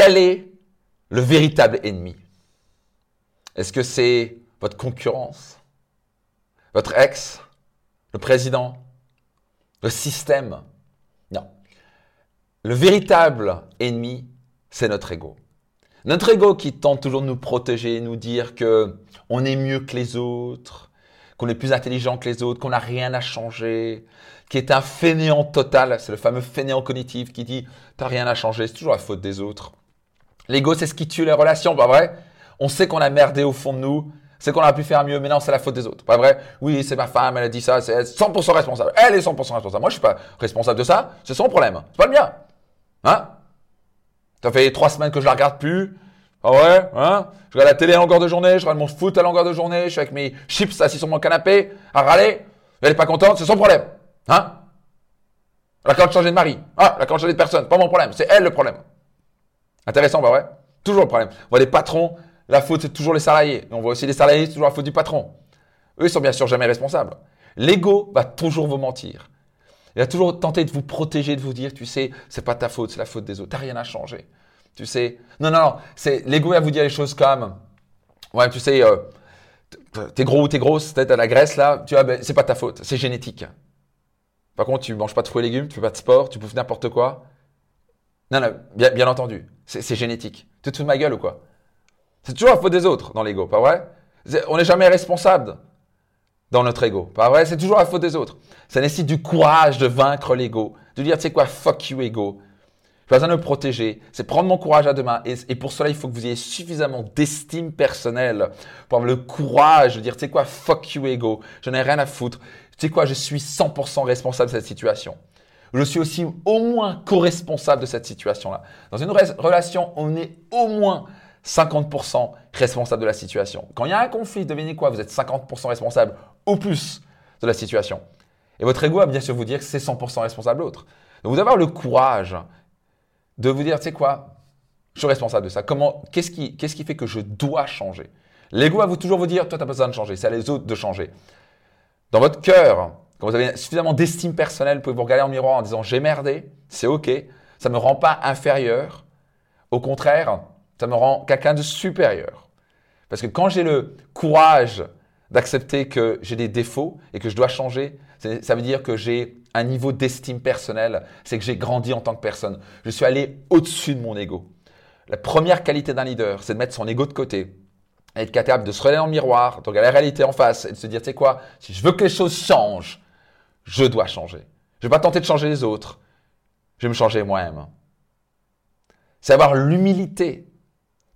Quel est le véritable ennemi? Est-ce que c'est votre concurrence? Votre ex? Le président? Le système? Non. Le véritable ennemi, c'est notre ego. Notre ego qui tente toujours de nous protéger, nous dire que on est mieux que les autres, qu'on est plus intelligent que les autres, qu'on n'a rien à changer, qui est un fainéant total. C'est le fameux fainéant cognitif qui dit t'as rien à changer, c'est toujours la faute des autres. L'ego, c'est ce qui tue les relations, pas vrai? On sait qu'on a merdé au fond de nous, c'est qu'on a pu faire mieux, mais non, c'est la faute des autres, pas vrai? Oui, c'est ma femme, elle a dit ça, c'est 100% responsable. Elle est 100% responsable. Moi, je suis pas responsable de ça, c'est son problème, c'est pas le mien. Hein? Ça fait trois semaines que je la regarde plus. Ah ouais, hein? Je regarde la télé à longueur de journée, je regarde mon foot à longueur de journée, je suis avec mes chips assis sur mon canapé, à râler. Elle est pas contente, c'est son problème. Hein? Elle a quand de changer de mari. Ah, elle a quand de changer de personne. Pas mon problème, c'est elle le problème. Intéressant, pas vrai Toujours le problème. On voit les patrons, la faute c'est toujours les salariés. on voit aussi les salariés, c'est toujours la faute du patron. Eux, ils sont bien sûr jamais responsables. L'ego va toujours vous mentir. Il va toujours tenter de vous protéger, de vous dire, tu sais, c'est pas ta faute, c'est la faute des autres. T'as rien à changer. Tu sais. Non, non, non. C'est l'ego va vous dire les choses comme, ouais, tu sais, euh, t'es gros ou t'es grosse, peut-être à la graisse là. Tu vois, ben, c'est pas ta faute, c'est génétique. Par contre, tu manges pas de fruits et légumes, tu fais pas de sport, tu bouffes n'importe quoi. Non, non, bien entendu. C'est génétique. Tu te fous de ma gueule ou quoi? C'est toujours la faute des autres dans l'ego, pas vrai? On n'est jamais responsable dans notre ego, pas vrai? C'est toujours la faute des autres. Ça nécessite du courage de vaincre l'ego, de dire, tu sais quoi, fuck you ego. Je besoin de me protéger. C'est prendre mon courage à deux mains. Et, et, pour cela, il faut que vous ayez suffisamment d'estime personnelle pour avoir le courage de dire, tu sais quoi, fuck you ego. Je n'ai rien à foutre. Tu sais quoi, je suis 100% responsable de cette situation je suis aussi au moins co-responsable de cette situation-là. Dans une relation, on est au moins 50% responsable de la situation. Quand il y a un conflit, devinez quoi Vous êtes 50% responsable ou plus de la situation. Et votre ego va bien sûr vous dire que c'est 100% responsable l'autre. Donc vous devez avoir le courage de vous dire, tu sais quoi Je suis responsable de ça. Comment Qu'est-ce qui, qui fait que je dois changer? L'ego va vous toujours vous dire, toi, tu pas besoin de changer, c'est à les autres de changer. Dans votre cœur, quand vous avez suffisamment d'estime personnelle, vous pouvez vous regarder en miroir en disant j'ai merdé, c'est ok, ça ne me rend pas inférieur. Au contraire, ça me rend quelqu'un de supérieur. Parce que quand j'ai le courage d'accepter que j'ai des défauts et que je dois changer, ça veut dire que j'ai un niveau d'estime personnelle, c'est que j'ai grandi en tant que personne. Je suis allé au-dessus de mon ego. La première qualité d'un leader, c'est de mettre son ego de côté, être capable de se dans le miroir, de regarder la réalité en face et de se dire, tu sais quoi, si je veux que les choses changent, je dois changer. Je ne vais pas tenter de changer les autres. Je vais me changer moi-même. C'est avoir l'humilité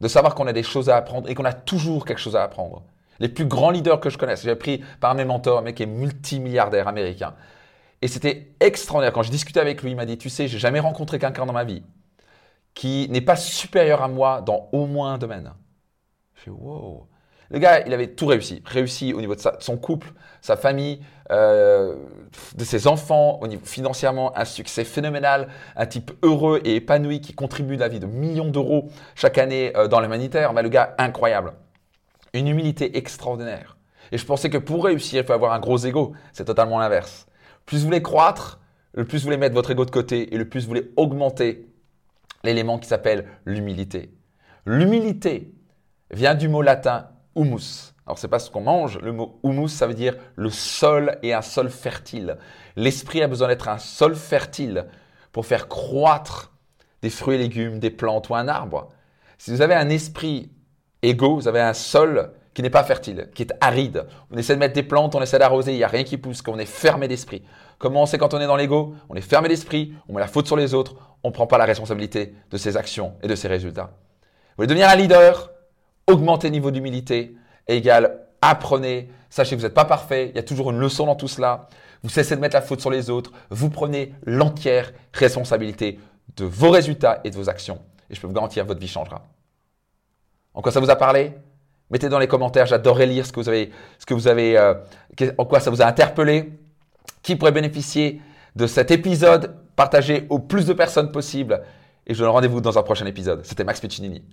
de savoir qu'on a des choses à apprendre et qu'on a toujours quelque chose à apprendre. Les plus grands leaders que je connaisse, j'ai appris par mes mentors, un mec qui est multimilliardaire américain. Et c'était extraordinaire. Quand je discutais avec lui, il m'a dit, tu sais, j'ai jamais rencontré quelqu'un dans ma vie qui n'est pas supérieur à moi dans au moins un domaine. Je fais, wow. Le gars, il avait tout réussi. Réussi au niveau de, son couple, sa famille, euh, de ses enfants, au niveau financièrement, un succès phénoménal, un type heureux et épanoui qui contribue à la vie de millions d'euros chaque année euh, dans l'humanitaire. Mais le gars, incroyable. Une humilité extraordinaire. Et je pensais que pour réussir, il faut avoir un gros ego. C'est totalement l'inverse. Plus vous voulez croître, le plus vous voulez mettre votre ego de côté et le plus vous voulez augmenter l'élément qui s'appelle l'humilité. L'humilité vient du mot latin humus. Alors, c'est pas ce qu'on mange. Le mot humus, ça veut dire le sol et un sol fertile. L'esprit a besoin d'être un sol fertile pour faire croître des fruits et légumes, des plantes ou un arbre. Si vous avez un esprit égaux, vous avez un sol qui n'est pas fertile, qui est aride. On essaie de mettre des plantes, on essaie d'arroser, il n'y a rien qui pousse, qu'on est fermé d'esprit. Comment on sait quand on est dans l'ego On est fermé d'esprit, on met la faute sur les autres, on ne prend pas la responsabilité de ses actions et de ses résultats. Vous voulez devenir un leader? Augmentez le niveau d'humilité, égale apprenez, sachez que vous n'êtes pas parfait, il y a toujours une leçon dans tout cela. Vous cessez de mettre la faute sur les autres, vous prenez l'entière responsabilité de vos résultats et de vos actions. Et je peux vous garantir, votre vie changera. En quoi ça vous a parlé? Mettez dans les commentaires, j'adorerais lire ce que vous avez, ce que vous avez, euh, en quoi ça vous a interpellé. Qui pourrait bénéficier de cet épisode? Partagez au plus de personnes possible. Et je vous donne rendez-vous dans un prochain épisode. C'était Max Piccinini.